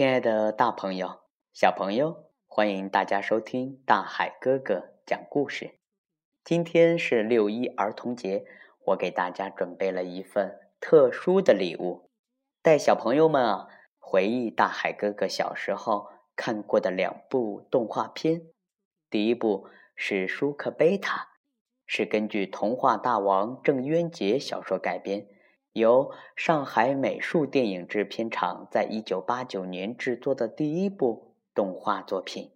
亲爱的大朋友、小朋友，欢迎大家收听大海哥哥讲故事。今天是六一儿童节，我给大家准备了一份特殊的礼物，带小朋友们啊回忆大海哥哥小时候看过的两部动画片。第一部是《舒克贝塔》，是根据童话大王郑渊洁小说改编。由上海美术电影制片厂在一九八九年制作的第一部动画作品。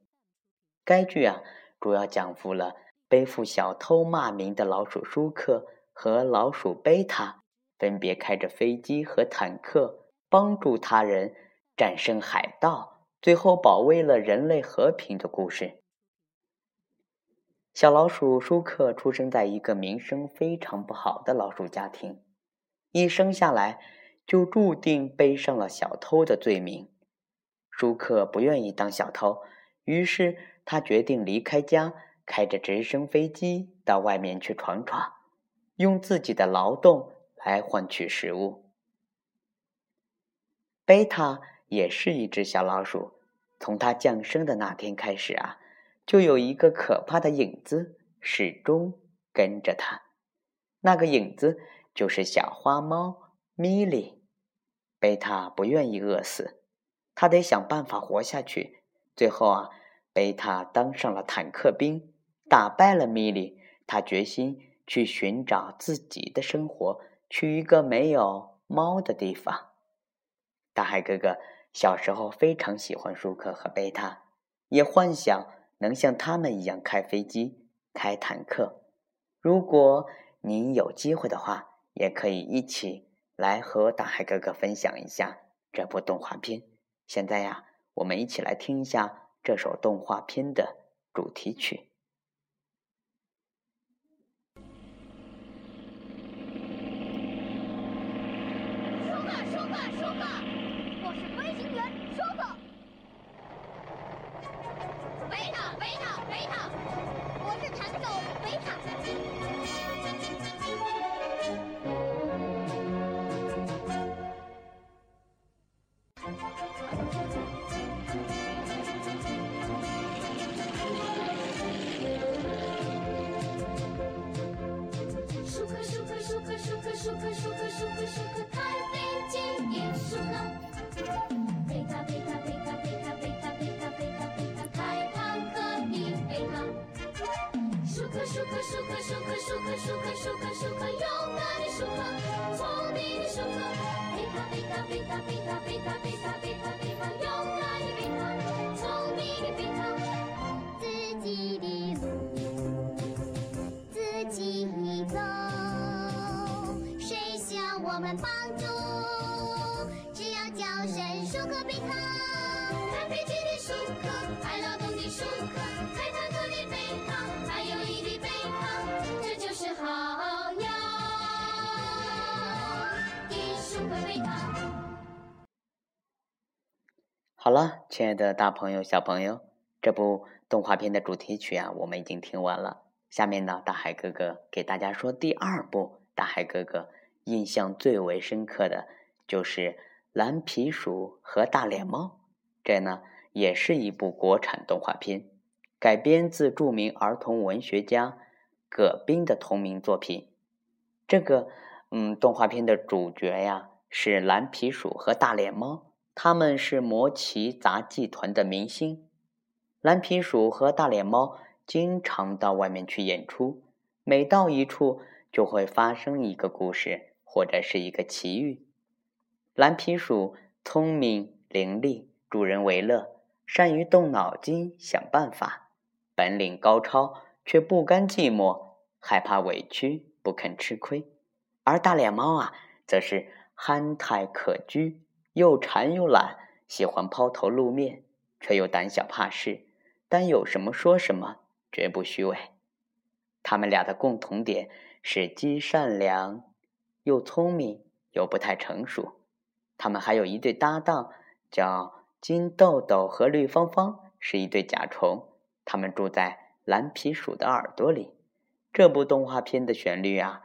该剧啊，主要讲述了背负小偷骂名的老鼠舒克和老鼠贝塔，分别开着飞机和坦克，帮助他人战胜海盗，最后保卫了人类和平的故事。小老鼠舒克出生在一个名声非常不好的老鼠家庭。一生下来就注定背上了小偷的罪名。舒克不愿意当小偷，于是他决定离开家，开着直升飞机到外面去闯闯，用自己的劳动来换取食物。贝塔也是一只小老鼠，从它降生的那天开始啊，就有一个可怕的影子始终跟着它。那个影子。就是小花猫米莉，贝塔不愿意饿死，他得想办法活下去。最后啊，贝塔当上了坦克兵，打败了米莉。他决心去寻找自己的生活，去一个没有猫的地方。大海哥哥小时候非常喜欢舒克和贝塔，也幻想能像他们一样开飞机、开坦克。如果您有机会的话，也可以一起来和大海哥哥分享一下这部动画片。现在呀，我们一起来听一下这首动画片的主题曲。舒克，舒克，舒克，我是飞行员舒克。贝塔，贝塔，贝塔，我是弹手贝塔。舒克舒克舒克舒克，开飞机也舒克。贝塔贝塔贝塔贝塔贝塔贝塔贝塔贝塔，开坦克也贝塔。舒克舒克舒克舒克舒克舒克舒克舒克舒克，勇敢的舒克，聪明的舒克。贝塔贝塔贝塔贝塔贝塔贝塔贝塔贝塔，勇敢的贝塔，聪明的贝塔，自己。们帮助，只要叫声舒克贝塔。开飞机的舒克，爱劳动的舒克，开坦克的贝塔，还有一的贝塔，这就是好呀的舒克贝塔。好了，亲爱的大朋友、小朋友，这部动画片的主题曲啊，我们已经听完了。下面呢，大海哥哥给大家说第二部，大海哥哥。印象最为深刻的就是《蓝皮鼠和大脸猫》，这呢也是一部国产动画片，改编自著名儿童文学家葛斌的同名作品。这个嗯，动画片的主角呀是蓝皮鼠和大脸猫，他们是魔奇杂技团的明星。蓝皮鼠和大脸猫经常到外面去演出，每到一处就会发生一个故事。或者是一个奇遇。蓝皮鼠聪明伶俐，助人为乐，善于动脑筋想办法，本领高超，却不甘寂寞，害怕委屈，不肯吃亏。而大脸猫啊，则是憨态可掬，又馋又懒，喜欢抛头露面，却又胆小怕事，但有什么说什么，绝不虚伪。他们俩的共同点是既善良。又聪明又不太成熟，他们还有一对搭档，叫金豆豆和绿芳芳，是一对甲虫。他们住在蓝皮鼠的耳朵里。这部动画片的旋律啊，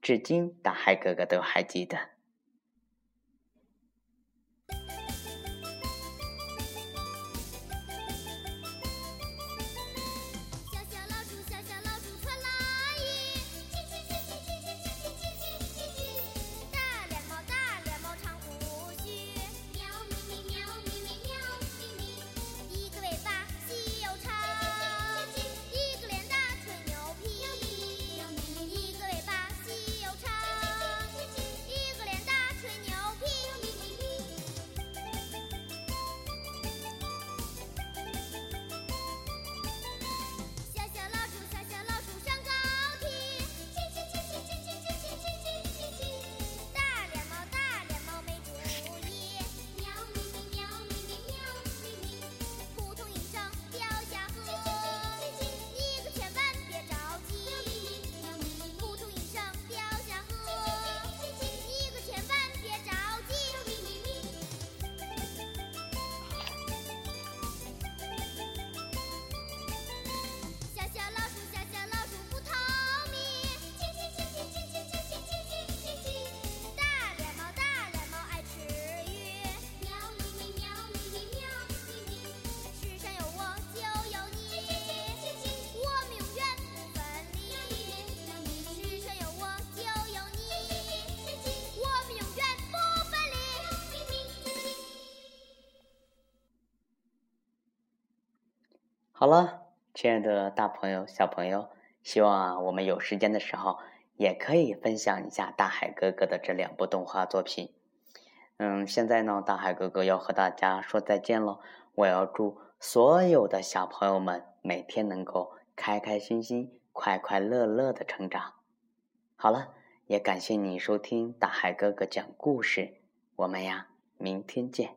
至今大海哥哥都还记得。好了，亲爱的大朋友、小朋友，希望啊，我们有时间的时候也可以分享一下大海哥哥的这两部动画作品。嗯，现在呢，大海哥哥要和大家说再见了。我要祝所有的小朋友们每天能够开开心心、快快乐乐的成长。好了，也感谢你收听大海哥哥讲故事。我们呀，明天见。